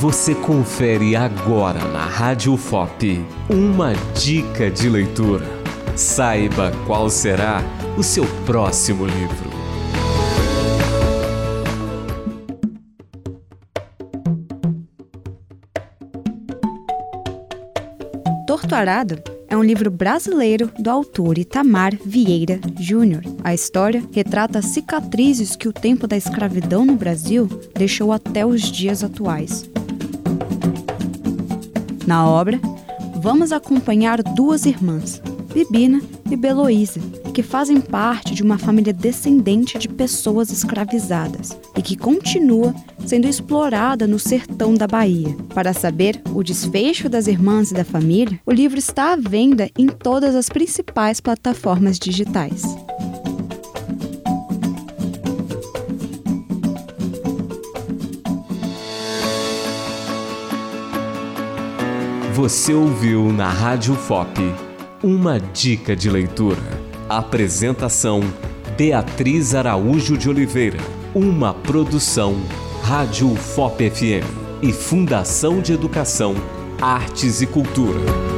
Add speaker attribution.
Speaker 1: Você confere agora na Rádio FOP uma dica de leitura. Saiba qual será o seu próximo livro.
Speaker 2: Torto Arado é um livro brasileiro do autor Itamar Vieira Júnior. A história retrata cicatrizes que o tempo da escravidão no Brasil deixou até os dias atuais. Na obra, vamos acompanhar duas irmãs, Bibina e Beloísa, que fazem parte de uma família descendente de pessoas escravizadas e que continua sendo explorada no sertão da Bahia. Para saber o desfecho das irmãs e da família, o livro está à venda em todas as principais plataformas digitais.
Speaker 1: Você ouviu na Rádio FOP uma dica de leitura. Apresentação Beatriz Araújo de Oliveira. Uma produção Rádio FOP FM e Fundação de Educação, Artes e Cultura.